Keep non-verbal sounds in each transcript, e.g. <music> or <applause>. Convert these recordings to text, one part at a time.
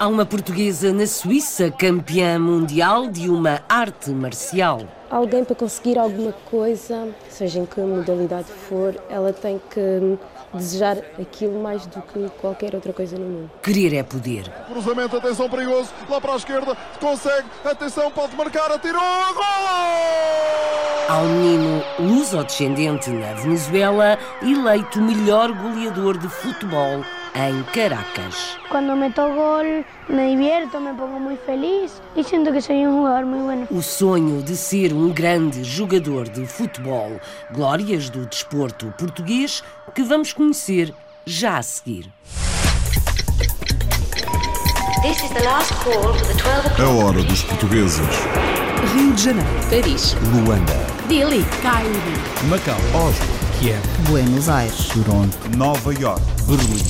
Há uma portuguesa na Suíça campeã mundial de uma arte marcial. Alguém para conseguir alguma coisa, seja em que modalidade for, ela tem que desejar aquilo mais do que qualquer outra coisa no mundo. Querer é poder. Cruzamento, atenção, perigoso, lá para a esquerda, consegue, atenção, pode marcar, atirou, gol! Há um menino luso-descendente na Venezuela eleito melhor goleador de futebol em Caracas. Cuando meto gol me divierto, me pongo muy feliz y siento que soy un jugador muy bueno. O sonho de ser um grande jogador de futebol. Glórias do desporto português que vamos conhecer já a seguir. This is the last call for the 12 o'clock. É hora dos portugueses. Rio de Janeiro, Paris, Luanda, Delhi, Cairo, Macau, Oslo, Kiev, Buenos Aires, Toronto, Nova York. Berlim.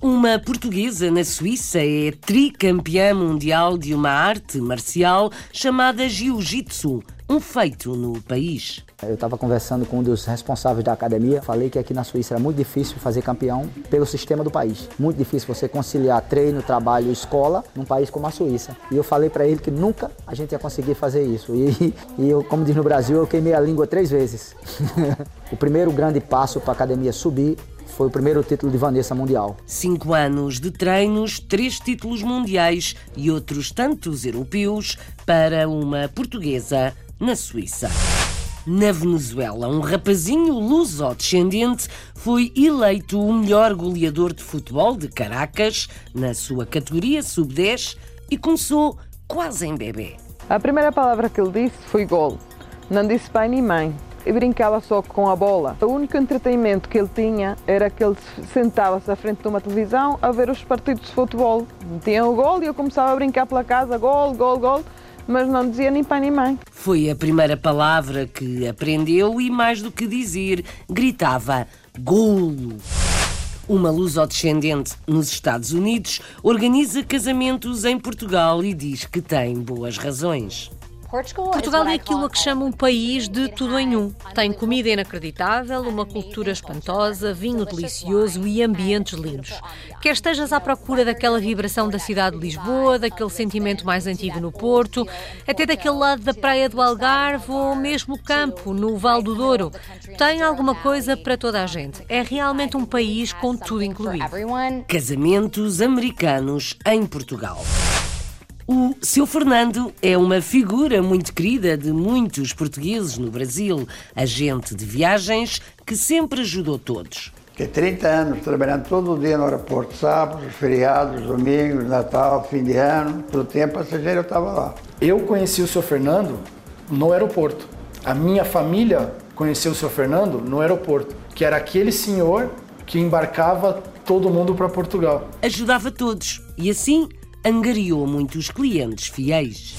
Uma portuguesa na Suíça é tricampeã mundial de uma arte marcial chamada Jiu-Jitsu, um feito no país. Eu estava conversando com um dos responsáveis da academia, falei que aqui na Suíça era muito difícil fazer campeão pelo sistema do país. Muito difícil você conciliar treino, trabalho e escola num país como a Suíça. E eu falei para ele que nunca a gente ia conseguir fazer isso. E, <laughs> e eu, como diz no Brasil, eu queimei a língua três vezes. <laughs> o primeiro grande passo para a academia subir foi o primeiro título de Vanessa Mundial. Cinco anos de treinos, três títulos mundiais e outros tantos europeus para uma portuguesa na Suíça. Na Venezuela, um rapazinho luso-descendente foi eleito o melhor goleador de futebol de Caracas na sua categoria sub-10 e começou quase em bebê. A primeira palavra que ele disse foi gol. Não disse pai nem mãe. E brincava só com a bola. O único entretenimento que ele tinha era que ele sentava-se à frente de uma televisão a ver os partidos de futebol. Tinha o gol e eu começava a brincar pela casa, gol, gol, gol, mas não dizia nem pai nem mãe. Foi a primeira palavra que aprendeu e, mais do que dizer, gritava golo. Uma luso-descendente nos Estados Unidos organiza casamentos em Portugal e diz que tem boas razões. Portugal é aquilo a que chama um país de tudo em um. Tem comida inacreditável, uma cultura espantosa, vinho delicioso e ambientes lindos. Quer estejas à procura daquela vibração da cidade de Lisboa, daquele sentimento mais antigo no Porto, até daquele lado da praia do Algarve ou mesmo campo, no Val do Douro, tem alguma coisa para toda a gente. É realmente um país com tudo incluído. Casamentos americanos em Portugal. O seu Fernando é uma figura muito querida de muitos portugueses no Brasil, agente de viagens que sempre ajudou todos. Fiquei 30 anos trabalhando todo dia no aeroporto, sábados, feriados, domingos, Natal, fim de ano, todo tempo passageiro eu estava lá. Eu conheci o seu Fernando no aeroporto. A minha família conheceu o seu Fernando no aeroporto, que era aquele senhor que embarcava todo mundo para Portugal. Ajudava todos e assim angariou muitos clientes fiéis.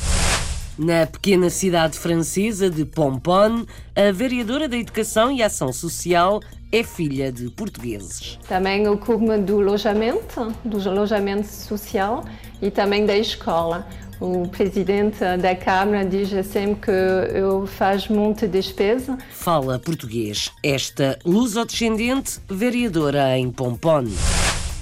Na pequena cidade francesa de Pompone, a vereadora da Educação e Ação Social é filha de portugueses. Também ocupo do alojamento, do alojamento social e também da escola. O presidente da Câmara diz sempre que eu faço muita despesa. Fala português. Esta luso-descendente vereadora em Pompone.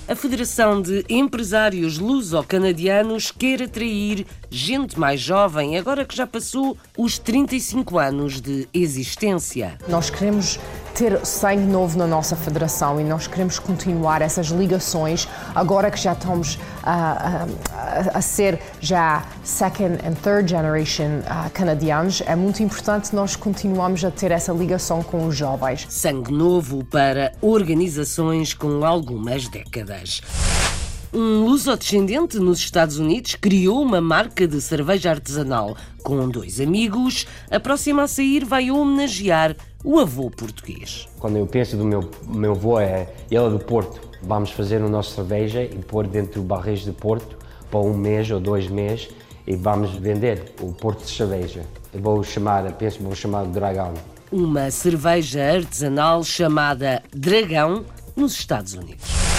A Federação de Empresários Luso-Canadianos quer atrair gente mais jovem, agora que já passou os 35 anos de existência. Nós queremos ter sangue novo na nossa federação e nós queremos continuar essas ligações agora que já estamos a, a, a ser já second and third generation uh, canadianos. É muito importante nós continuarmos a ter essa ligação com os jovens. Sangue novo para organizações com algumas décadas. Um luso-descendente nos Estados Unidos criou uma marca de cerveja artesanal. Com dois amigos, a próxima a sair vai homenagear o avô português. Quando eu penso do meu, meu avô, é, ele é do Porto. Vamos fazer a nossa cerveja e pôr dentro do barris de Porto para um mês ou dois meses e vamos vender o Porto de cerveja. Eu vou chamar, penso que vou chamar de Dragão. Uma cerveja artesanal chamada Dragão nos Estados Unidos.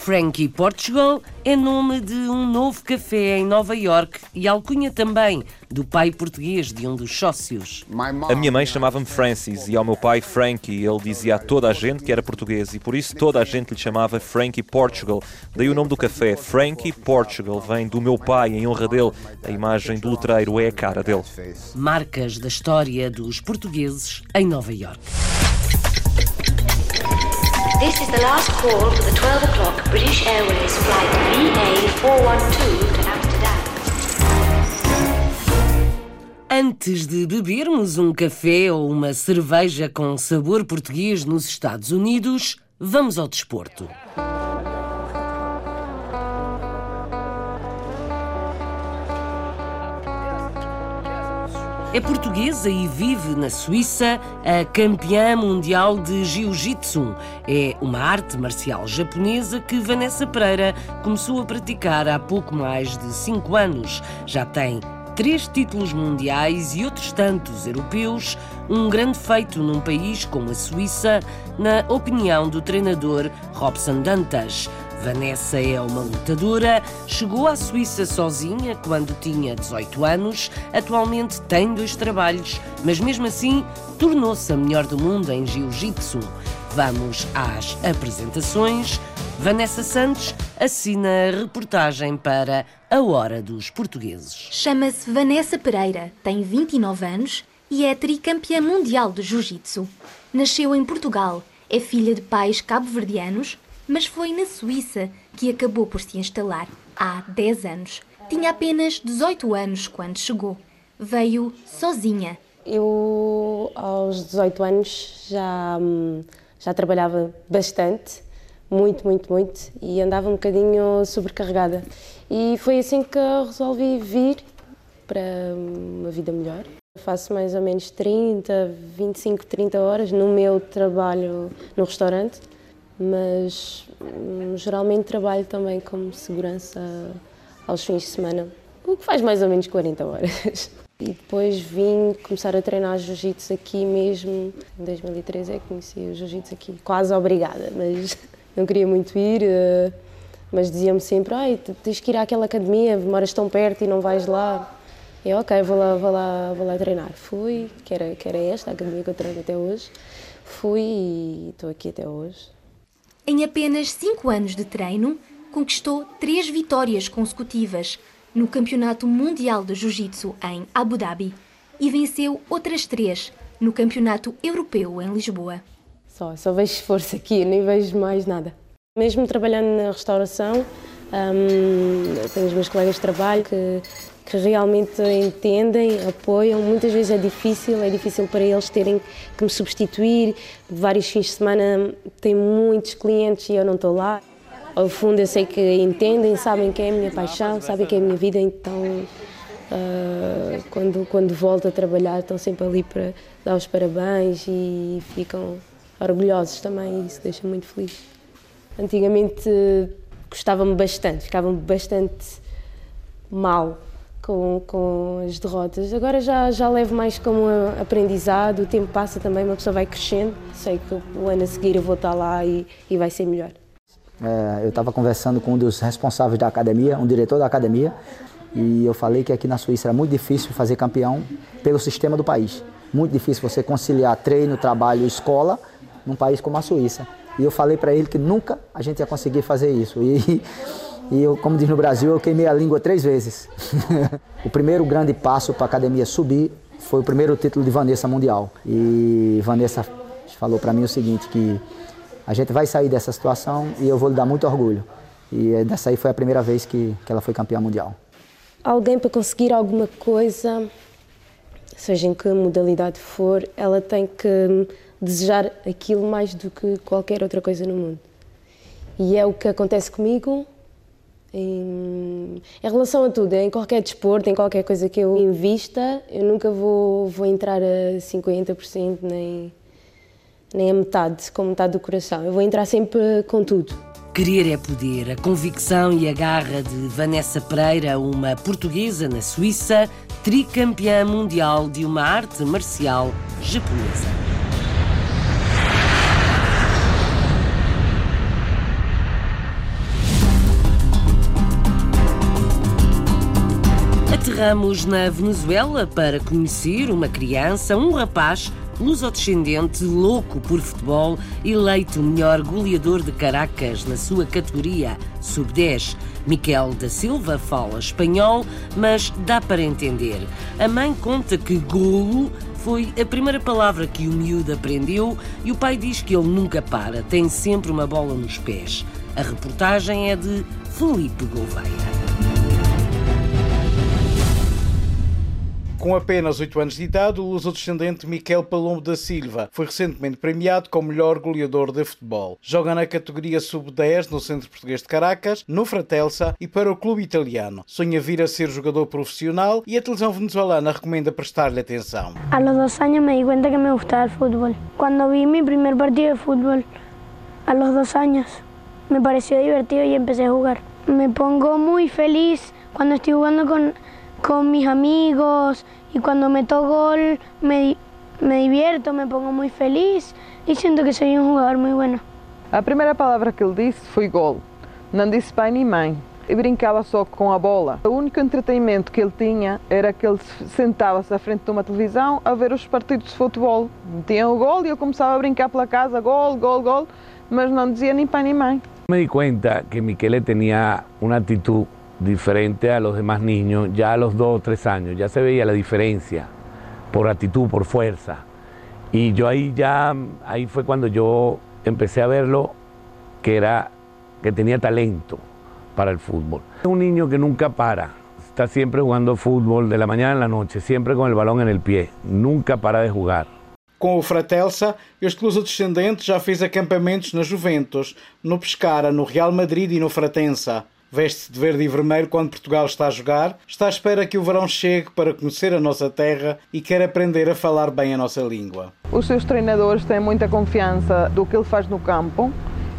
Frankie Portugal é nome de um novo café em Nova York e alcunha também do pai português de um dos sócios. A minha mãe chamava-me Francis e ao meu pai Frankie. Ele dizia a toda a gente que era português e por isso toda a gente lhe chamava Frankie Portugal. Daí o nome do café, Frankie Portugal, vem do meu pai em honra dele. A imagem do letreiro é a cara dele. Marcas da história dos portugueses em Nova York. This is the last call for the 12 o'clock British Airways flight VA412 to Amsterdam. Antes de bebermos um café ou uma cerveja com sabor português nos Estados Unidos, vamos ao desporto. É portuguesa e vive na Suíça a campeã mundial de Jiu-Jitsu. É uma arte marcial japonesa que Vanessa Pereira começou a praticar há pouco mais de 5 anos. Já tem três títulos mundiais e outros tantos europeus, um grande feito num país como a Suíça, na opinião do treinador Robson Dantas. Vanessa é uma lutadora, chegou à Suíça sozinha quando tinha 18 anos, atualmente tem dois trabalhos, mas mesmo assim tornou-se a melhor do mundo em jiu-jitsu. Vamos às apresentações. Vanessa Santos assina a reportagem para A Hora dos Portugueses. Chama-se Vanessa Pereira, tem 29 anos e é tricampeã mundial de jiu-jitsu. Nasceu em Portugal, é filha de pais cabo-verdianos, mas foi na Suíça que acabou por se instalar há 10 anos. Tinha apenas 18 anos quando chegou. Veio sozinha. Eu, aos 18 anos, já, hum, já trabalhava bastante, muito, muito, muito, e andava um bocadinho sobrecarregada. E foi assim que resolvi vir para uma vida melhor. Faço mais ou menos 30, 25, 30 horas no meu trabalho no restaurante mas hum, geralmente trabalho também como segurança aos fins de semana, o que faz mais ou menos 40 horas. E depois vim começar a treinar jiu-jitsu aqui mesmo, em 2013 é que conheci o jiu-jitsu aqui, quase obrigada, mas <laughs> não queria muito ir, eh, mas diziam-me sempre, ai, tens que ir àquela academia, moras tão perto e não vais lá. E eu, ok, vou lá, vou lá, vou lá treinar. Fui, que era, que era esta, a academia que eu treino até hoje. Fui e estou aqui até hoje. Em apenas 5 anos de treino, conquistou três vitórias consecutivas no Campeonato Mundial de Jiu-Jitsu em Abu Dhabi e venceu outras três no Campeonato Europeu em Lisboa. Só, só vejo esforço aqui, nem vejo mais nada. Mesmo trabalhando na restauração, hum, tenho os meus colegas de trabalho que, que realmente entendem, apoiam. Muitas vezes é difícil, é difícil para eles terem que me substituir. Vários fins de semana tenho muitos clientes e eu não estou lá. Ao fundo eu sei que entendem, sabem que é a minha paixão, sabem que é a minha vida, então uh, quando, quando volto a trabalhar estão sempre ali para dar os parabéns e ficam orgulhosos também, isso deixa muito feliz. Antigamente gostava-me bastante, ficava bastante mal com, com as derrotas. Agora já, já levo mais como aprendizado, o tempo passa também, uma pessoa vai crescendo. Sei que o ano a seguir eu vou estar lá e, e vai ser melhor. É, eu estava conversando com um dos responsáveis da academia, um diretor da academia, e eu falei que aqui na Suíça era muito difícil fazer campeão pelo sistema do país. Muito difícil você conciliar treino, trabalho escola num país como a Suíça. E eu falei para ele que nunca a gente ia conseguir fazer isso. E, e eu, como diz no Brasil, eu queimei a língua três vezes. <laughs> o primeiro grande passo para a academia subir foi o primeiro título de Vanessa Mundial. E Vanessa falou para mim o seguinte, que a gente vai sair dessa situação e eu vou lhe dar muito orgulho. E dessa aí foi a primeira vez que, que ela foi campeã mundial. Alguém para conseguir alguma coisa, seja em que modalidade for, ela tem que desejar aquilo mais do que qualquer outra coisa no mundo. E é o que acontece comigo em, em, relação a tudo, em qualquer desporto, em qualquer coisa que eu invista, eu nunca vou, vou entrar a 50% nem, nem a metade, com metade do coração. Eu vou entrar sempre com tudo. Querer é poder. A convicção e a garra de Vanessa Pereira, uma portuguesa na Suíça, tricampeã mundial de uma arte marcial japonesa. Aterramos na Venezuela para conhecer uma criança, um rapaz lusodescendente, louco por futebol, eleito melhor goleador de Caracas na sua categoria sub-10. Miquel da Silva fala espanhol, mas dá para entender. A mãe conta que golo foi a primeira palavra que o miúdo aprendeu e o pai diz que ele nunca para, tem sempre uma bola nos pés. A reportagem é de Felipe Gouveia. Com apenas 8 anos de idade, o luso-descendente Miquel Palombo da Silva foi recentemente premiado como melhor goleador de futebol. Joga na categoria sub-10 no Centro Português de Caracas, no Fratelsa e para o clube italiano. Sonha vir a ser jogador profissional e a televisão venezuelana recomenda prestar-lhe atenção. A los años me di cuenta que me gustaba el fútbol. Cuando vi mi primer partido de fútbol, a los años, me pareció divertido y empecé a jugar. Me pongo muy feliz cuando estoy jugando con con mis amigos y cuando meto gol me, me divierto, me pongo muy feliz y siento que soy un jugador muy bueno. A primeira palavra que ele disse foi gol. Não disse pai nem mãe. E brincava só com a bola. O único entretenimento que ele tinha era que ele sentava-se à frente de uma televisão a ver os partidos de futebol. Tinha o gol e eu começava a brincar pela casa, gol, gol, gol, mas não dizia nem pai nem mãe. Me di cuenta que Michele tenía una actitud diferente a los demás niños, ya a los dos o tres años, ya se veía la diferencia por actitud, por fuerza. Y yo ahí ya, ahí fue cuando yo empecé a verlo que era, que tenía talento para el fútbol. Es un niño que nunca para, está siempre jugando fútbol de la mañana a la noche, siempre con el balón en el pie, nunca para de jugar. Com o Fratelsa, este luso-descendente já fez acampamentos na Juventus, no Pescara, no Real Madrid e no Fratensa. Veste-se de verde e vermelho quando Portugal está a jogar, está à espera que o verão chegue para conhecer a nossa terra e quer aprender a falar bem a nossa língua. Os seus treinadores têm muita confiança do que ele faz no campo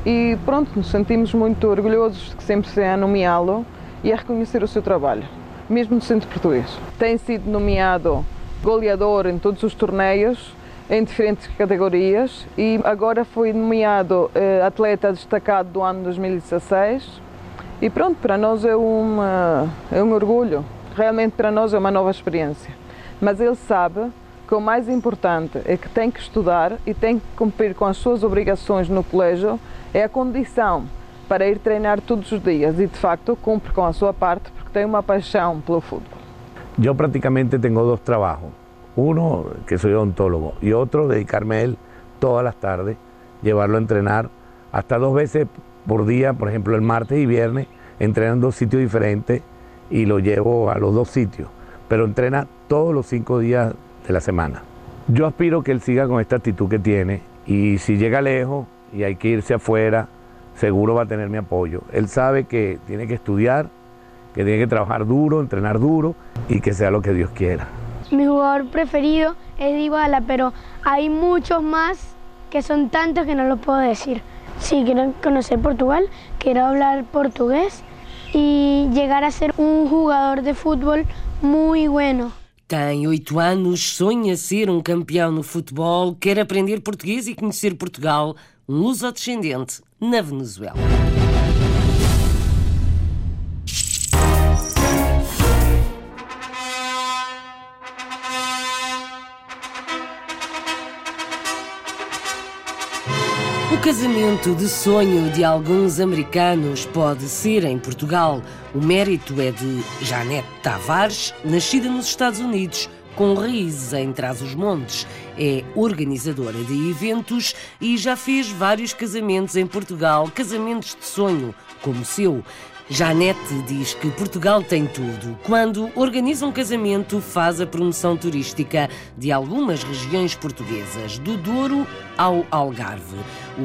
e pronto, nos sentimos muito orgulhosos de que sempre se a nomeá-lo e a reconhecer o seu trabalho, mesmo centro português. Tem sido nomeado goleador em todos os torneios, em diferentes categorias e agora foi nomeado eh, atleta destacado do ano 2016 e pronto, para nós é, uma, é um orgulho, realmente para nós é uma nova experiência. Mas ele sabe que o mais importante é que tem que estudar e tem que cumprir com as suas obrigações no colégio, é a condição para ir treinar todos os dias e de facto cumpre com a sua parte porque tem uma paixão pelo futebol. Eu praticamente tenho dois trabalhos. Um, que sou odontólogo, e outro, dedicarme a él todas as tardes, llevarlo a entrenar hasta dos vezes por día, por ejemplo el martes y viernes, entrena en dos sitios diferentes y lo llevo a los dos sitios, pero entrena todos los cinco días de la semana. Yo aspiro que él siga con esta actitud que tiene y si llega lejos y hay que irse afuera, seguro va a tener mi apoyo. Él sabe que tiene que estudiar, que tiene que trabajar duro, entrenar duro y que sea lo que Dios quiera. Mi jugador preferido es Dybala, pero hay muchos más que son tantos que no los puedo decir. Sí, quiero conocer Portugal, quiero hablar portugués y llegar a ser un jugador de fútbol muy bueno. Tem oito anos, sonha ser um campeão no futebol, quer aprender português e conhecer Portugal, um luso-descendente na Venezuela. O casamento de sonho de alguns americanos pode ser em Portugal. O mérito é de Janete Tavares, nascida nos Estados Unidos, com raízes em Trás-os-Montes. É organizadora de eventos e já fez vários casamentos em Portugal, casamentos de sonho, como o seu. Janete diz que Portugal tem tudo. Quando organiza um casamento, faz a promoção turística de algumas regiões portuguesas, do Douro ao Algarve.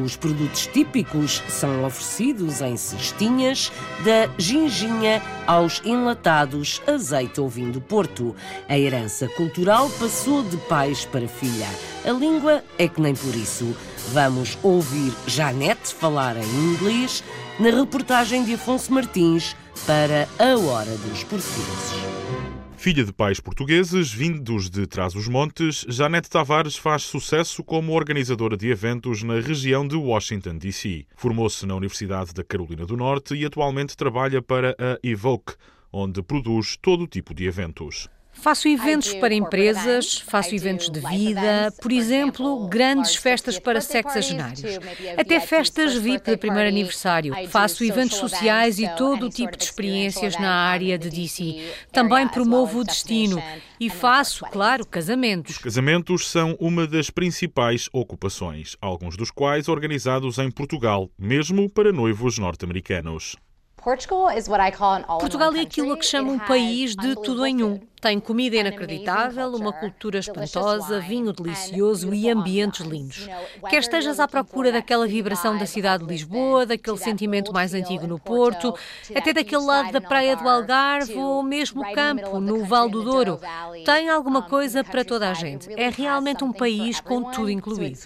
Os produtos típicos são oferecidos em cestinhas, da ginginha aos enlatados azeite ou vinho do Porto. A herança cultural passou de pais para filha. A língua é que nem por isso. Vamos ouvir Janete falar em inglês na reportagem de Afonso Martins para A Hora dos Portugueses. Filha de pais portugueses, vindos de Trás-os-Montes, Janete Tavares faz sucesso como organizadora de eventos na região de Washington, D.C. Formou-se na Universidade da Carolina do Norte e atualmente trabalha para a Evoque, onde produz todo tipo de eventos. Faço eventos para empresas, faço eventos de vida, por exemplo, grandes festas para sexagenários, até festas VIP de primeiro aniversário. Faço eventos sociais e todo o tipo de experiências na área de DC. Também promovo o destino e faço, claro, casamentos. Os casamentos são uma das principais ocupações, alguns dos quais organizados em Portugal, mesmo para noivos norte-americanos. Portugal é aquilo que chama um país de tudo em um. Tem comida inacreditável, uma cultura espantosa, vinho delicioso e ambientes lindos. Quer estejas à procura daquela vibração da cidade de Lisboa, daquele sentimento mais antigo no Porto, até daquele lado da praia do Algarve ou mesmo campo, no Val do Douro, tem alguma coisa para toda a gente. É realmente um país com tudo incluído.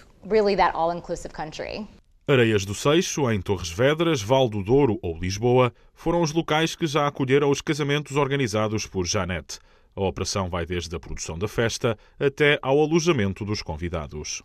Areias do Seixo, em Torres Vedras, Val do Douro ou Lisboa foram os locais que já acolheram os casamentos organizados por Janete. A operação vai desde a produção da festa até ao alojamento dos convidados.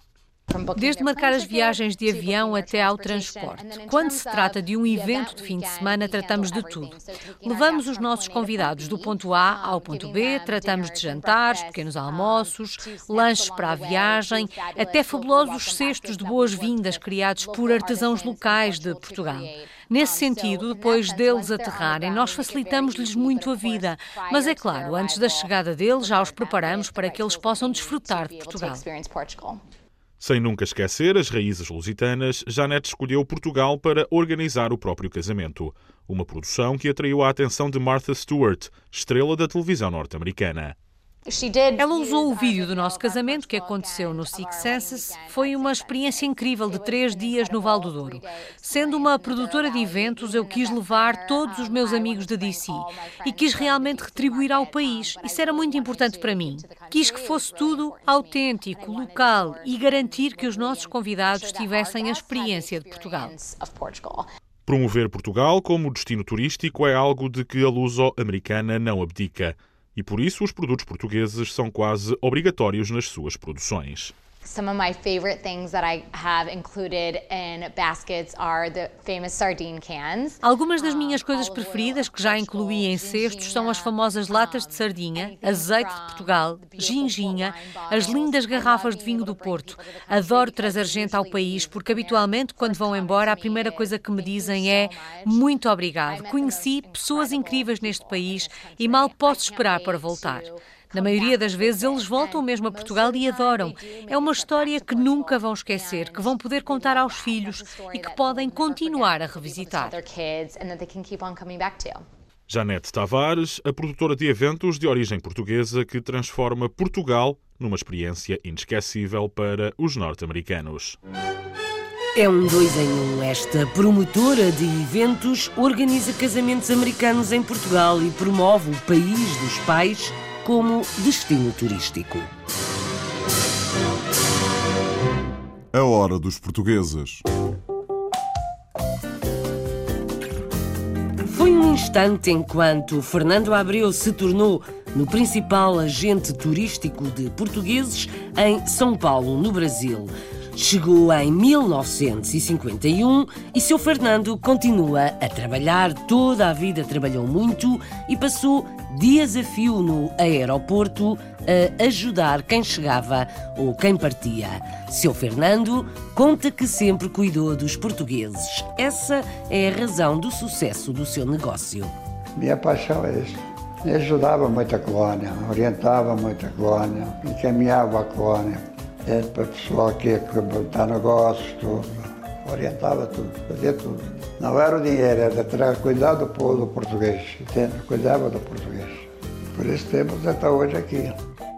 Desde marcar as viagens de avião até ao transporte. Quando se trata de um evento de fim de semana, tratamos de tudo. Levamos os nossos convidados do ponto A ao ponto B, tratamos de jantares, pequenos almoços, lanches para a viagem, até fabulosos cestos de boas-vindas criados por artesãos locais de Portugal. Nesse sentido, depois deles aterrarem, nós facilitamos-lhes muito a vida. Mas é claro, antes da chegada deles, já os preparamos para que eles possam desfrutar de Portugal. Sem nunca esquecer as raízes lusitanas, Janete escolheu Portugal para organizar o próprio casamento. Uma produção que atraiu a atenção de Martha Stewart, estrela da televisão norte-americana. Ela usou o vídeo do nosso casamento que aconteceu no Six Senses. Foi uma experiência incrível de três dias no Val do Douro. Sendo uma produtora de eventos, eu quis levar todos os meus amigos de DC e quis realmente retribuir ao país. Isso era muito importante para mim. Quis que fosse tudo autêntico, local e garantir que os nossos convidados tivessem a experiência de Portugal. Promover Portugal como destino turístico é algo de que a luso-americana não abdica e por isso os produtos portugueses são quase obrigatórios nas suas produções. Some of my favorite things that I have included in baskets are the famous sardine cans. Algumas das minhas coisas preferidas que já incluí em cestos são as famosas latas de sardinha, azeite de Portugal, ginginha, as lindas garrafas de vinho do Porto. Adoro trazer gente ao país porque habitualmente quando vão embora a primeira coisa que me dizem é muito obrigado. Conheci pessoas incríveis neste país e mal posso esperar para voltar. Na maioria das vezes eles voltam mesmo a Portugal e adoram. É uma história que nunca vão esquecer, que vão poder contar aos filhos e que podem continuar a revisitar. Janete Tavares, a produtora de eventos de origem portuguesa que transforma Portugal numa experiência inesquecível para os norte-americanos. É um dois em um. Esta promotora de eventos organiza casamentos americanos em Portugal e promove o país dos pais como destino turístico. A hora dos portugueses. Foi um instante enquanto Fernando Abreu se tornou no principal agente turístico de portugueses em São Paulo, no Brasil. Chegou em 1951 e seu Fernando continua a trabalhar. Toda a vida trabalhou muito e passou dias a no aeroporto a ajudar quem chegava ou quem partia. Seu Fernando conta que sempre cuidou dos portugueses. Essa é a razão do sucesso do seu negócio. Minha paixão é. Eu ajudava muito a colónia, orientava muito a colónia, encaminhava a colónia é, para o pessoal que ia botar negócios, tudo. Orientava tudo, fazia tudo. Não era o dinheiro, era cuidar do povo português, entende? Cuidava do português. Por isso temos até hoje aqui.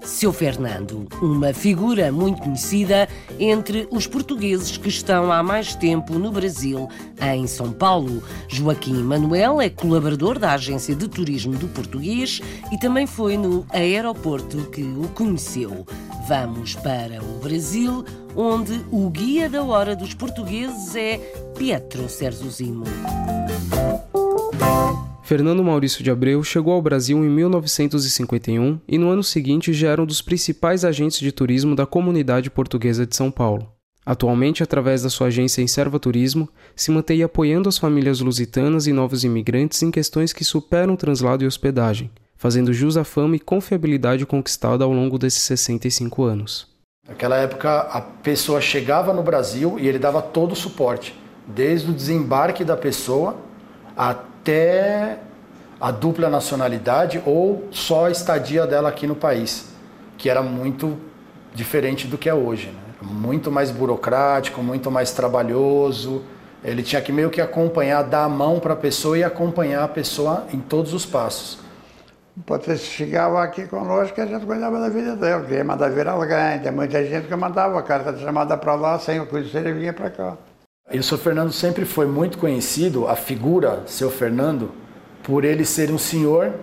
Seu Fernando, uma figura muito conhecida entre os portugueses que estão há mais tempo no Brasil, em São Paulo. Joaquim Manuel é colaborador da Agência de Turismo do Português e também foi no aeroporto que o conheceu. Vamos para o Brasil, onde o guia da hora dos portugueses é Pietro Serzuzimo. Fernando Maurício de Abreu chegou ao Brasil em 1951 e no ano seguinte já era um dos principais agentes de turismo da comunidade portuguesa de São Paulo. Atualmente, através da sua agência Inserva Turismo, se mantém apoiando as famílias lusitanas e novos imigrantes em questões que superam translado e hospedagem, fazendo jus à fama e confiabilidade conquistada ao longo desses 65 anos. Naquela época, a pessoa chegava no Brasil e ele dava todo o suporte, desde o desembarque da pessoa até a dupla nacionalidade ou só a estadia dela aqui no país, que era muito diferente do que é hoje. Né? muito mais burocrático, muito mais trabalhoso. Ele tinha que meio que acompanhar, dar a mão para a pessoa e acompanhar a pessoa em todos os passos. Você chegava aqui conosco e a gente cuidava da vida dele, queria mandar vir alguém. Tem muita gente que mandava carta de chamada para lá sem o conhecer e vinha para cá. E o seu Fernando sempre foi muito conhecido, a figura, seu Fernando, por ele ser um senhor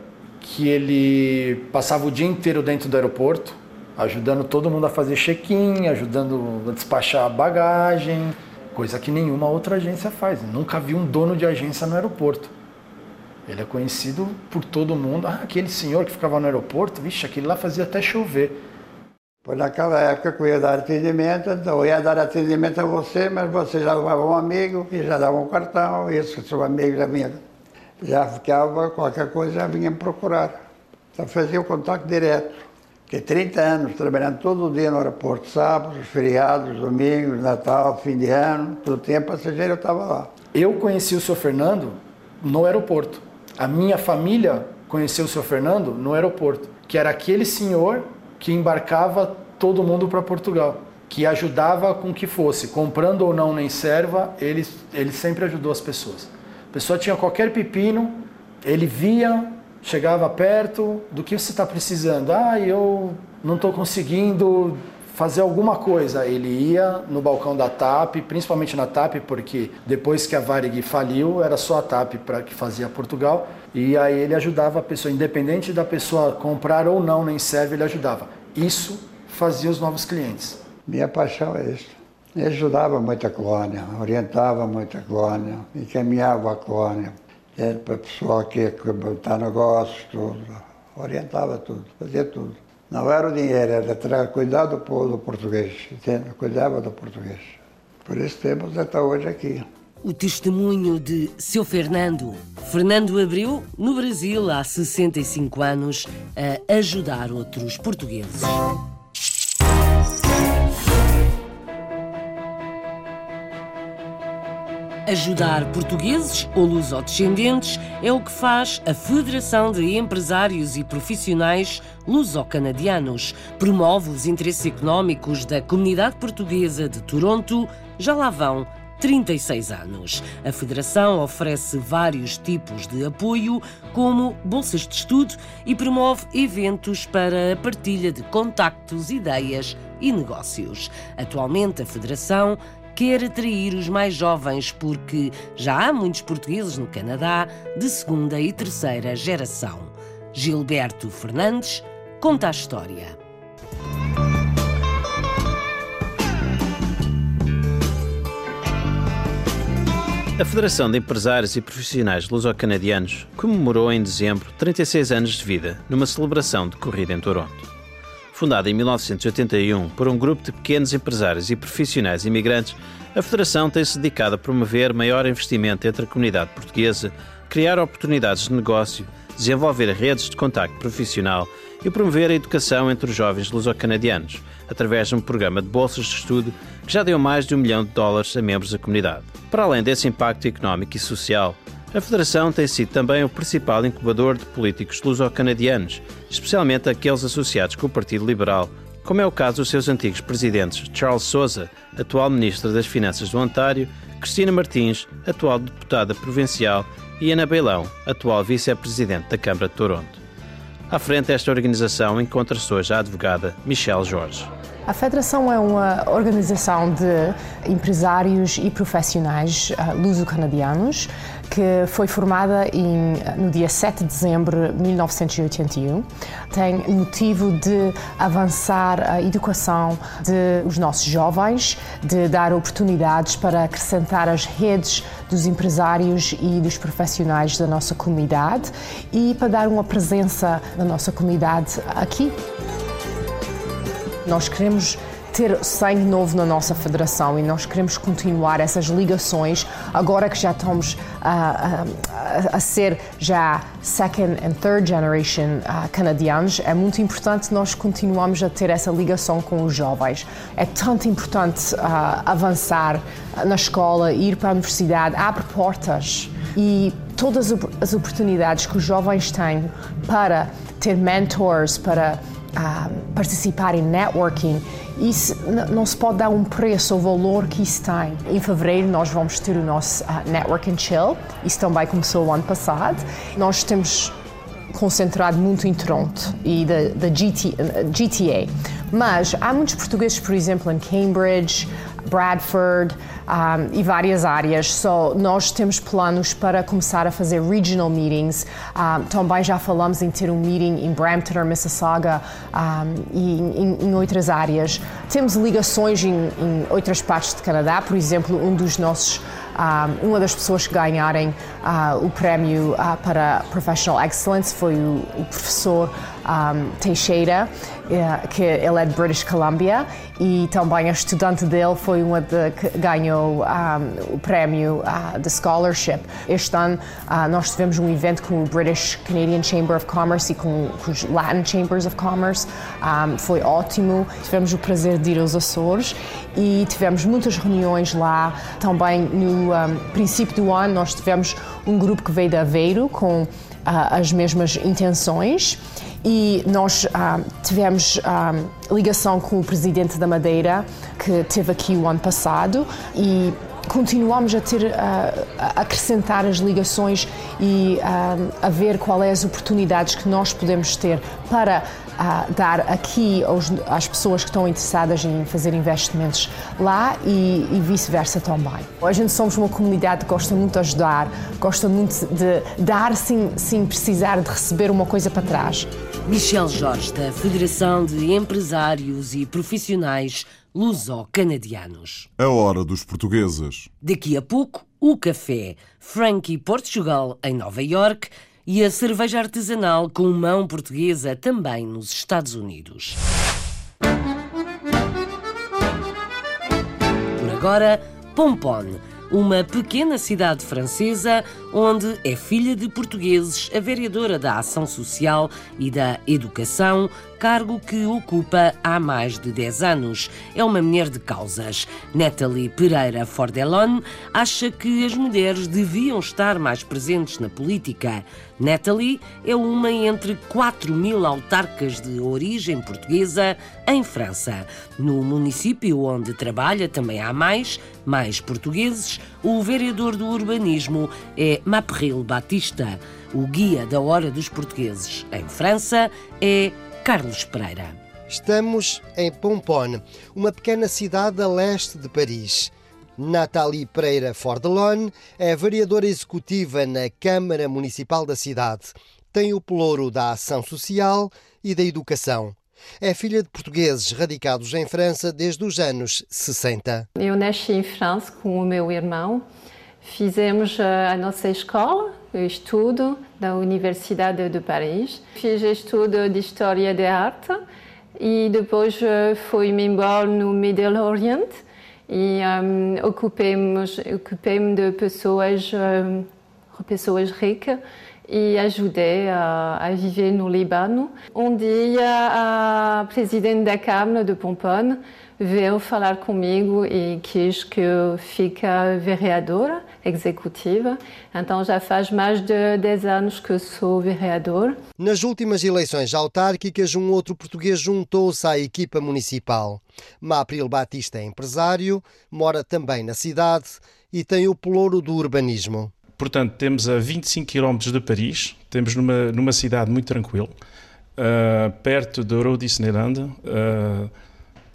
que ele passava o dia inteiro dentro do aeroporto, ajudando todo mundo a fazer check-in, ajudando a despachar a bagagem, coisa que nenhuma outra agência faz. Nunca vi um dono de agência no aeroporto. Ele é conhecido por todo mundo. Ah, aquele senhor que ficava no aeroporto, vixe, aquele lá fazia até chover. Foi naquela época que eu ia dar atendimento, então eu ia dar atendimento a você, mas você já levava um amigo e já dava um cartão, isso, seu amigo já vinha, já ficava, qualquer coisa já vinha me procurar. Então fazia o contato direto. Fiquei 30 anos trabalhando todo dia no aeroporto, sábados, feriados, domingos, Natal, fim de ano, todo tempo passageiro eu estava lá. Eu conheci o seu Fernando no aeroporto. A minha família conheceu o seu Fernando no aeroporto, que era aquele senhor que embarcava todo mundo para Portugal, que ajudava com que fosse, comprando ou não nem serva, ele, ele sempre ajudou as pessoas. A pessoa tinha qualquer pepino, ele via, chegava perto do que você está precisando. Ah, eu não estou conseguindo fazer alguma coisa. Ele ia no balcão da TAP, principalmente na TAP, porque depois que a Varig faliu, era só a TAP para que fazia Portugal. E aí ele ajudava a pessoa, independente da pessoa comprar ou não nem serve, ele ajudava. Isso fazia os novos clientes. Minha paixão é isso. Ele ajudava muito a colônia, orientava muito a colônia, encaminhava a colônia é, para o pessoal que botar negócios, tudo, orientava tudo, fazia tudo. Não era o dinheiro, era ter cuidado do povo português, entende? cuidava do português. Por isso temos até hoje aqui. O testemunho de seu Fernando. Fernando abriu no Brasil há 65 anos a ajudar outros portugueses. Ajudar portugueses ou lusodescendentes é o que faz a Federação de Empresários e Profissionais Luso-Canadianos. Promove os interesses económicos da comunidade portuguesa de Toronto. Já lá vão 36 anos. A Federação oferece vários tipos de apoio, como bolsas de estudo, e promove eventos para a partilha de contactos, ideias e negócios. Atualmente, a Federação quer atrair os mais jovens, porque já há muitos portugueses no Canadá de segunda e terceira geração. Gilberto Fernandes conta a história. A Federação de Empresários e Profissionais Luso-Canadianos comemorou em dezembro 36 anos de vida numa celebração decorrida em Toronto. Fundada em 1981 por um grupo de pequenos empresários e profissionais imigrantes, a Federação tem-se dedicado a promover maior investimento entre a comunidade portuguesa, criar oportunidades de negócio, desenvolver redes de contacto profissional e promover a educação entre os jovens luso-canadianos, através de um programa de bolsas de estudo que já deu mais de um milhão de dólares a membros da comunidade. Para além desse impacto económico e social, a Federação tem sido também o principal incubador de políticos luso-canadianos, especialmente aqueles associados com o Partido Liberal, como é o caso dos seus antigos presidentes Charles Souza, atual Ministro das Finanças do Ontário, Cristina Martins, atual deputada provincial, e Ana Beilão, atual vice-presidente da Câmara de Toronto. À frente desta organização encontra-se hoje a advogada Michelle Jorge. A Federação é uma organização de empresários e profissionais uh, luso-canadianos que foi formada em, no dia 7 de dezembro de 1981. Tem motivo de avançar a educação dos nossos jovens, de dar oportunidades para acrescentar as redes dos empresários e dos profissionais da nossa comunidade e para dar uma presença da nossa comunidade aqui. Nós queremos ter sangue novo na nossa federação e nós queremos continuar essas ligações agora que já estamos uh, uh, a ser já second and third generation uh, canadianos. É muito importante nós continuarmos a ter essa ligação com os jovens. É tanto importante avançar na escola, ir para a universidade, abre portas e todas as oportunidades que os jovens têm para ter mentors, para uh, participar em networking, isso não se pode dar um preço ao valor que isso tem. Em fevereiro nós vamos ter o nosso uh, Network and Chill, isso também começou o ano passado. Nós temos concentrado muito em Toronto e da GT, GTA, mas há muitos portugueses, por exemplo, em Cambridge, Bradford um, e várias áreas. So, nós temos planos para começar a fazer regional meetings. Um, também já falamos em ter um meeting em Brampton ou Mississauga um, e em, em, outras áreas. Temos ligações em, em outras partes de Canadá, por exemplo, um dos nossos um, uma das pessoas que ganharem uh, o prémio uh, para Professional Excellence foi o, o professor um, Teixeira, uh, que ele é de British Columbia, e também a estudante dele foi uma de, que ganhou um, o prémio uh, de Scholarship. Este ano uh, nós tivemos um evento com o British Canadian Chamber of Commerce e com, com os Latin Chambers of Commerce. Um, foi ótimo. Tivemos o prazer de ir aos Açores e tivemos muitas reuniões lá. Também no um, princípio do ano nós tivemos um grupo que veio de Aveiro com uh, as mesmas intenções e nós uh, tivemos uh, ligação com o presidente da Madeira, que esteve aqui o ano passado, e continuamos a ter a acrescentar as ligações e a ver quais é as oportunidades que nós podemos ter para a dar aqui aos, às pessoas que estão interessadas em fazer investimentos lá e, e vice-versa também. A gente somos uma comunidade que gosta muito de ajudar, gosta muito de dar sem, sem precisar de receber uma coisa para trás. Michel Jorge, da Federação de Empresários e Profissionais Luso-Canadianos. A hora dos portugueses. Daqui a pouco, o café Frankie Portugal, em Nova York, e a cerveja artesanal com mão portuguesa também nos Estados Unidos. Por agora, Pompone, uma pequena cidade francesa onde é filha de portugueses a vereadora da Ação Social e da Educação, cargo que ocupa há mais de 10 anos. É uma mulher de causas. Natalie Pereira Fordelon acha que as mulheres deviam estar mais presentes na política. Natalie é uma entre 4 mil autarcas de origem portuguesa em França. No município onde trabalha também há mais, mais portugueses. O vereador do urbanismo é Mapril Batista. O guia da Hora dos Portugueses em França é Carlos Pereira. Estamos em Pompone, uma pequena cidade a leste de Paris. Nathalie Pereira Fordelon é vereadora executiva na Câmara Municipal da cidade. Tem o pelouro da ação social e da educação. É filha de portugueses radicados em França desde os anos 60. Eu nasci em França com o meu irmão. Fizemos a nossa escola, o estudo da Universidade de Paris. Fiz estudo de História da Arte e depois eh, fui-me embora no Middle Orient e um, ocupei-me ocupei de pessoas, um, pessoas ricas e ajudei a, a, viver no Líbano. Um dia, a presidente da Câmara de Pomponne veio falar comigo e quis que eu fique vereadora executiva. Então já faz mais de 10 anos que sou vereador. Nas últimas eleições autárquicas, um outro português juntou-se à equipa municipal. Mapril Batista é empresário, mora também na cidade e tem o pelouro do urbanismo. Portanto, temos a 25 km de Paris, temos numa, numa cidade muito tranquila, uh, perto do Euro Disneyland. Uh,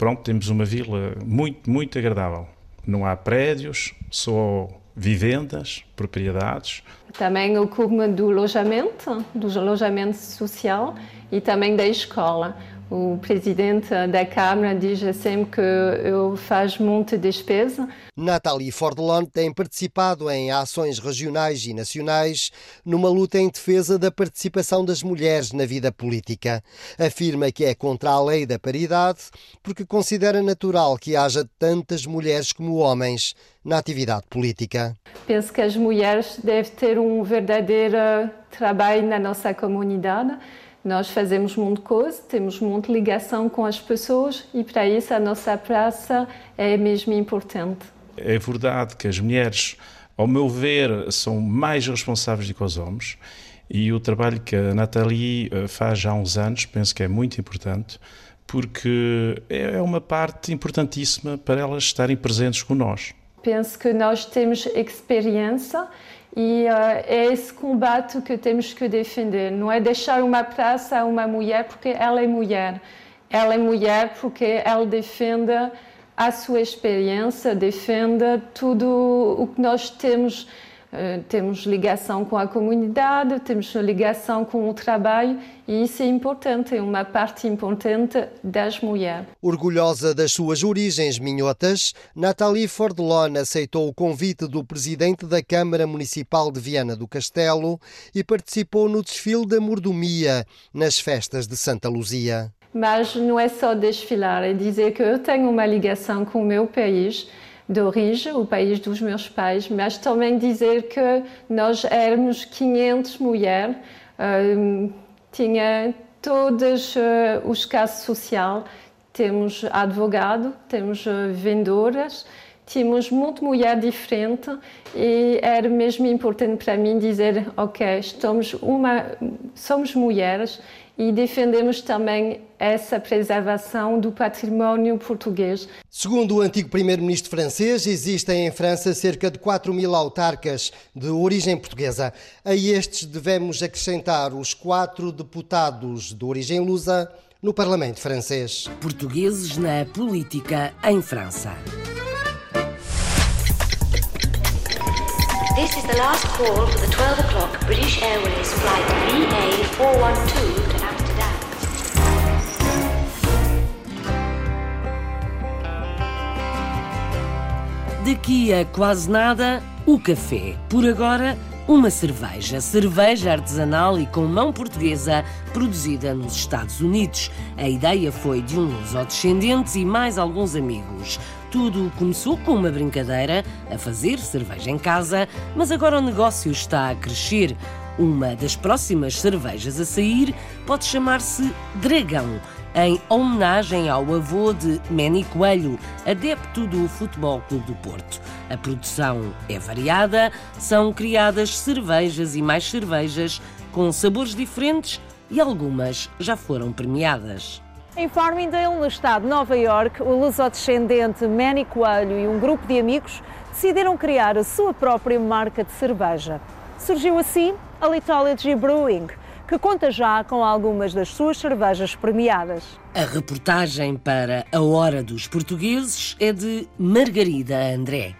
pronto, temos uma vila muito, muito agradável. Não há prédios, só vivendas, propriedades. Também ocupo-me do alojamento, do alojamento social e também da escola, O presidente da Câmara diz sempre que eu faço muita despesa. Nathalie Fordelon tem participado em ações regionais e nacionais numa luta em defesa da participação das mulheres na vida política. Afirma que é contra a lei da paridade porque considera natural que haja tantas mulheres como homens na atividade política. Penso que as mulheres devem ter um verdadeiro trabalho na nossa comunidade nós fazemos muita coisa, temos muita ligação com as pessoas e para isso a nossa praça é mesmo importante. É verdade que as mulheres, ao meu ver, são mais responsáveis do que os homens e o trabalho que a Nathalie eh, faz já há uns anos penso que é muito importante porque é uma parte importantíssima para elas estarem presentes com nós. Penso que nós temos experiência e uh, é esse combate que temos que defender. Não é deixar uma praça a uma mulher porque ela é mulher. Ela é mulher porque ela defende a sua experiência, defende tudo o que nós temos temos ligação com a comunidade, temos ligação com o trabalho e isso é importante, é uma parte importante das mulheres. Orgulhosa das suas origens minhotas, Nathalie Fordelon aceitou o convite do presidente da Câmara Municipal de Viana do Castelo e participou no desfile da mordomia nas festas de Santa Luzia. Mas não é só desfilar, é dizer que eu tenho uma ligação com o meu país de origem, o país dos meus pais, mas também dizer que nós éramos 500 mulheres, uh, tinha todos uh, os casos social, temos advogado, temos uh, vendoras, tínhamos muita mulher diferente e era mesmo importante para mim dizer, ok, estamos uma, somos mulheres e defendemos também essa preservação do património português. Segundo o antigo primeiro-ministro francês, existem em França cerca de 4 mil autarcas de origem portuguesa. A estes devemos acrescentar os quatro deputados de origem lusa no Parlamento francês. Portugueses na política em França. This is the last call for the 12 o'clock British Airways flight VA412 Daqui a quase nada, o café. Por agora, uma cerveja. Cerveja artesanal e com mão portuguesa, produzida nos Estados Unidos. A ideia foi de um luso-descendente e mais alguns amigos. Tudo começou com uma brincadeira, a fazer cerveja em casa, mas agora o negócio está a crescer. Uma das próximas cervejas a sair pode chamar-se Dragão em homenagem ao avô de Manny Coelho, adepto do Futebol Clube do Porto. A produção é variada, são criadas cervejas e mais cervejas com sabores diferentes e algumas já foram premiadas. Em Farmingdale, no estado de Nova York, o lusodescendente Manny Coelho e um grupo de amigos decidiram criar a sua própria marca de cerveja. Surgiu assim a Litology Brewing, que conta já com algumas das suas cervejas premiadas. A reportagem para A Hora dos Portugueses é de Margarida André.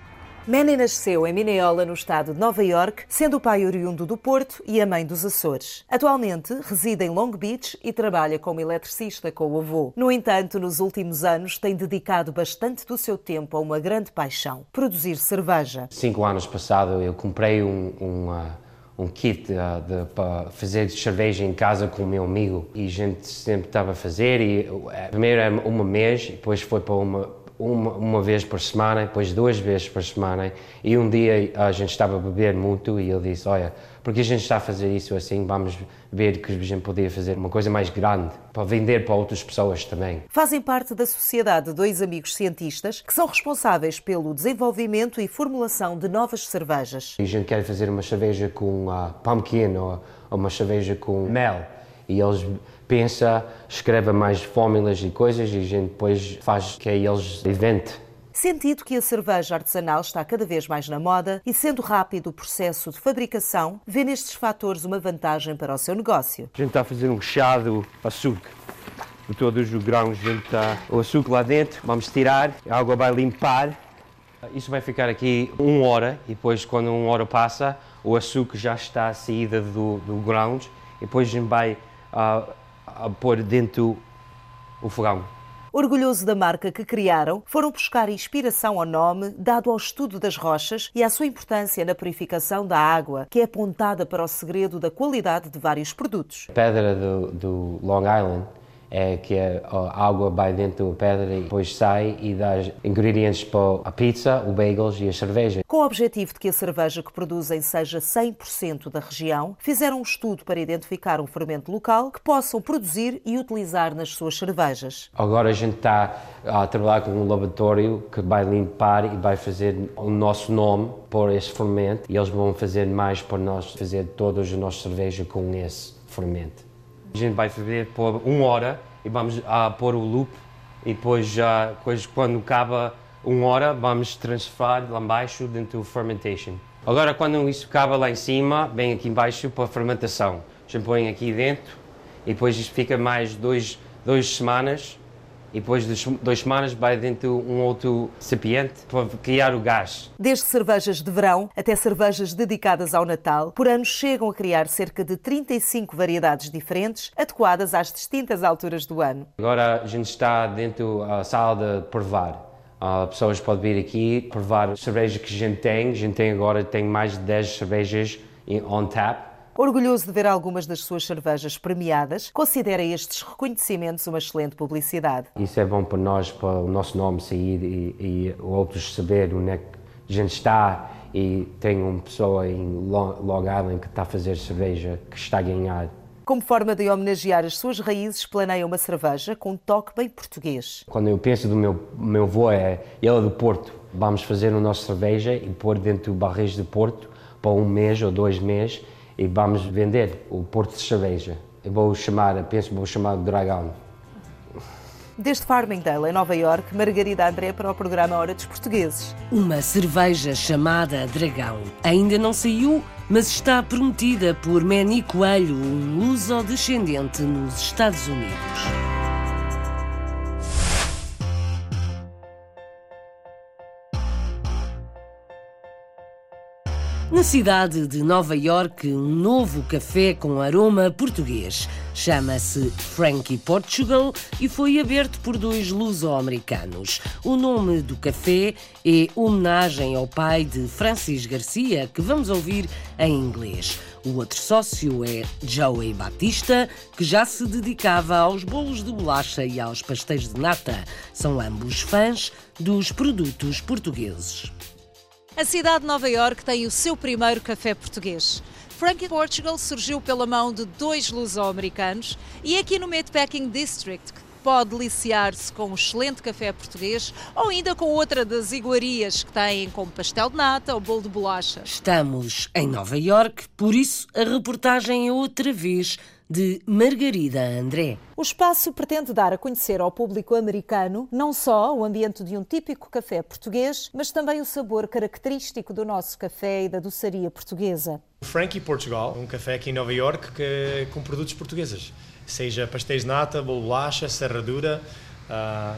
Manny nasceu em Mineola, no estado de Nova York, sendo o pai oriundo do Porto e a mãe dos Açores. Atualmente reside em Long Beach e trabalha como eletricista com o avô. No entanto, nos últimos anos tem dedicado bastante do seu tempo a uma grande paixão: produzir cerveja. Cinco anos passado eu comprei um, uma um kit de, de, para fazer cerveja em casa com o meu amigo e a gente sempre estava a fazer e eh, primeiro era uma mês, depois foi para uma uma, uma vez por semana, depois duas vezes por semana e um dia a gente estava a beber muito e ele disse, olha, porque a gente está a fazer isso assim, vamos ver que a gente podia fazer uma coisa mais grande para vender para outras pessoas também. Fazem parte da sociedade de dois amigos cientistas que são responsáveis pelo desenvolvimento e formulação de novas cervejas. A gente quer fazer uma cerveja com uh, pumpkin ou, ou uma cerveja com mel e eles pensa, escreve mais fórmulas e coisas e a gente depois faz que eles inventem Sentido que a cerveja artesanal está cada vez mais na moda e, sendo rápido o processo de fabricação, vê nestes fatores uma vantagem para o seu negócio. A gente está a fazer um chá do açúcar. De todos os grãos, a gente está o açúcar lá dentro, vamos tirar, a água vai limpar. Isso vai ficar aqui uma hora e depois, quando uma hora passa, o açúcar já está a saída do, do grãos e depois a gente vai uh, a pôr dentro o fogão. Orgulhoso da marca que criaram, foram buscar inspiração ao nome dado ao estudo das rochas e à sua importância na purificação da água, que é apontada para o segredo da qualidade de vários produtos. A pedra do, do Long Island é que a água vai dentro da pedra e depois sai e dá ingredientes para a pizza, o bagels e a cerveja. Com o objetivo de que a cerveja que produzem seja 100% da região, fizeram um estudo para identificar um fermento local que possam produzir e utilizar nas suas cervejas. Agora a gente está a trabalhar com um laboratório que vai limpar e vai fazer o nosso nome por esse fermento e eles vão fazer mais para nós fazer todas as nossas cervejas com esse fermento. A gente vai fazer por uma hora e vamos a pôr o loop e depois já depois, quando acaba uma hora vamos transferir lá embaixo dentro do fermentation. Agora quando isso acaba lá em cima, vem aqui embaixo para a fermentação. A gente põe aqui dentro e depois isto fica mais dois, duas semanas e depois de duas semanas vai dentro um outro recipiente para criar o gás. Desde cervejas de verão até cervejas dedicadas ao Natal, por ano chegam a criar cerca de 35 variedades diferentes, adequadas às distintas alturas do ano. Agora a gente está dentro da sala de provar. Uh, pessoas podem vir aqui provar a cerveja que a gente tem. A gente tem agora tem mais de 10 cervejas on tap Orgulhoso de ver algumas das suas cervejas premiadas, considera estes reconhecimentos uma excelente publicidade. Isso é bom para nós, para o nosso nome sair e, e outros saber onde é que a gente está e tem uma pessoa em Long Island que está a fazer cerveja, que está a ganhar. Como forma de homenagear as suas raízes, planeia uma cerveja com um toque bem português. Quando eu penso do meu, meu avô, é, ele é do Porto. Vamos fazer a nossa cerveja e pôr dentro do barris de Porto para um mês ou dois meses e vamos vender o Porto de Cerveja. Eu vou chamar, penso que vou chamar de Dragão. Desde Farmingdale, em Nova York, Margarida André para o programa Hora dos Portugueses. Uma cerveja chamada Dragão ainda não saiu, mas está prometida por Manny Coelho, um luso-descendente nos Estados Unidos. Na cidade de Nova York, um novo café com aroma português. Chama-se Frankie Portugal e foi aberto por dois luso-americanos. O nome do café é homenagem ao pai de Francis Garcia, que vamos ouvir em inglês. O outro sócio é Joey Batista, que já se dedicava aos bolos de bolacha e aos pastéis de nata. São ambos fãs dos produtos portugueses. A cidade de Nova York tem o seu primeiro café português. Frankie Portugal surgiu pela mão de dois luso-americanos e é aqui no Meatpacking District que pode deliciar-se com um excelente café português ou ainda com outra das iguarias que têm como pastel de nata ou bolo de bolacha. Estamos em Nova York, por isso a reportagem é outra vez de Margarida André. O espaço pretende dar a conhecer ao público americano não só o ambiente de um típico café português, mas também o sabor característico do nosso café e da doçaria portuguesa. Frankie Portugal, um café aqui em Nova York que, com produtos portugueses, seja pastéis de nata, bolacha, serradura, uh,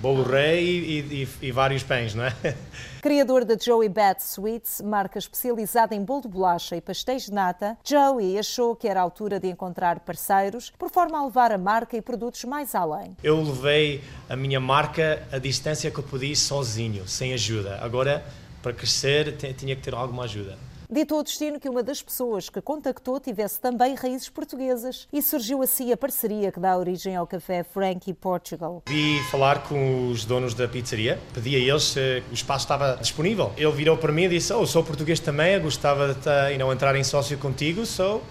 bolo rei e, e, e, vários pães, não é? <laughs> Criador da Joey Bat Sweets, marca especializada em bolo de bolacha e pastéis de nata, Joey achou que era a altura de encontrar parceiros por forma a levar a marca e produtos mais além. Eu levei a minha marca a distância que eu podia sozinho, sem ajuda. Agora, para crescer, tinha que ter alguma ajuda. Ditou o destino que uma das pessoas que contactou tivesse também raízes portuguesas e surgiu assim a parceria que dá origem ao café Frankie Portugal. Vi falar com os donos da pizzaria, pedi a eles se o espaço estava disponível. Ele virou para mim e disse: Oh, sou português também, gostava de e não entrar em sócio contigo, sou.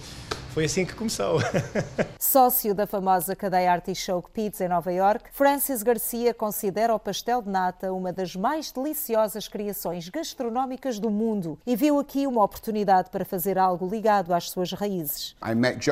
Foi assim que começou. <laughs> Sócio da famosa cadeia Artichoke Pizza em Nova York, Francis Garcia considera o pastel de nata uma das mais deliciosas criações gastronómicas do mundo e viu aqui uma oportunidade para fazer algo ligado às suas raízes.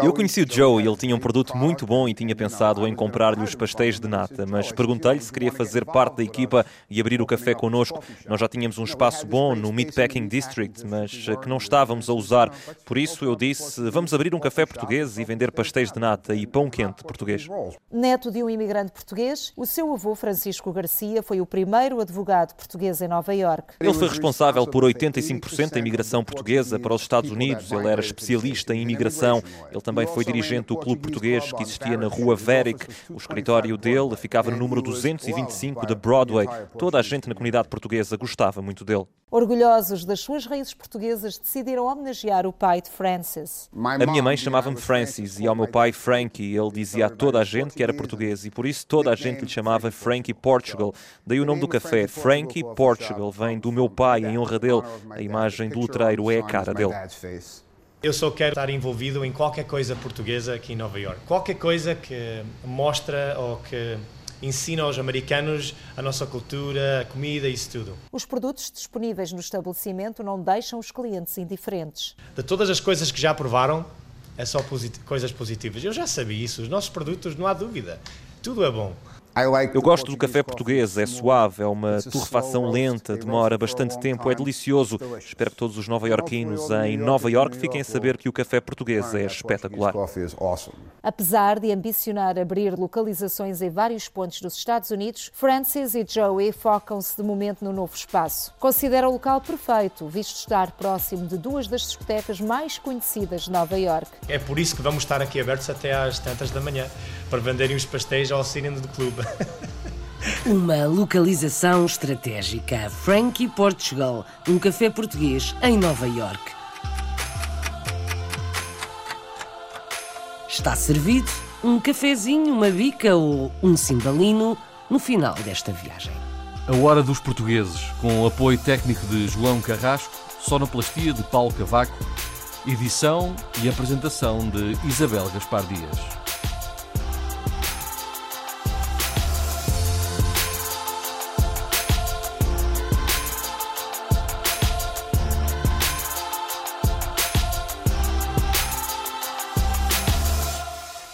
Eu conheci o Joe e ele tinha um produto muito bom e tinha pensado em comprar-lhe os pastéis de nata, mas perguntei-lhe se queria fazer parte da equipa e abrir o café connosco. Nós já tínhamos um espaço bom no Meatpacking District, mas que não estávamos a usar. Por isso eu disse, vamos abrir um café café português e vender pastéis de nata e pão quente português. Neto de um imigrante português, o seu avô Francisco Garcia foi o primeiro advogado português em Nova Iorque. Ele foi responsável por 85% da imigração portuguesa para os Estados Unidos. Ele era especialista em imigração. Ele também foi dirigente do clube português que existia na Rua Varick. O escritório dele ficava no número 225 da Broadway. Toda a gente na comunidade portuguesa gostava muito dele. Orgulhosos das suas raízes portuguesas, decidiram homenagear o pai de Francis. A minha mãe chamava-me Francis e ao meu pai Frankie. Ele dizia a toda a gente que era português e por isso toda a gente lhe chamava Frankie Portugal. Daí o nome do café, Frankie Portugal, vem do meu pai em honra dele. A imagem do letreiro é a cara dele. Eu só quero estar envolvido em qualquer coisa portuguesa aqui em Nova York. Qualquer coisa que mostra ou que ensina aos americanos a nossa cultura, a comida, isso tudo. Os produtos disponíveis no estabelecimento não deixam os clientes indiferentes. De todas as coisas que já provaram, é só posit coisas positivas. Eu já sabia isso, os nossos produtos, não há dúvida, tudo é bom. Eu gosto do café português, é suave, é uma torrefação lenta, demora bastante tempo, é delicioso. Espero que todos os nova-iorquinos em Nova York fiquem a saber que o café português é espetacular. Apesar de ambicionar abrir localizações em vários pontos dos Estados Unidos, Francis e Joey focam-se de momento no novo espaço. Considera o local perfeito, visto estar próximo de duas das discotecas mais conhecidas de Nova York. É por isso que vamos estar aqui abertos até às tantas da manhã, para venderem os pastéis ao sirene do clube. Uma localização estratégica. Frankie Portugal, um café português em Nova York. Está servido um cafezinho, uma bica ou um cimbalino no final desta viagem. A Hora dos Portugueses, com o apoio técnico de João Carrasco, sonoplastia de Paulo Cavaco, edição e apresentação de Isabel Gaspar Dias.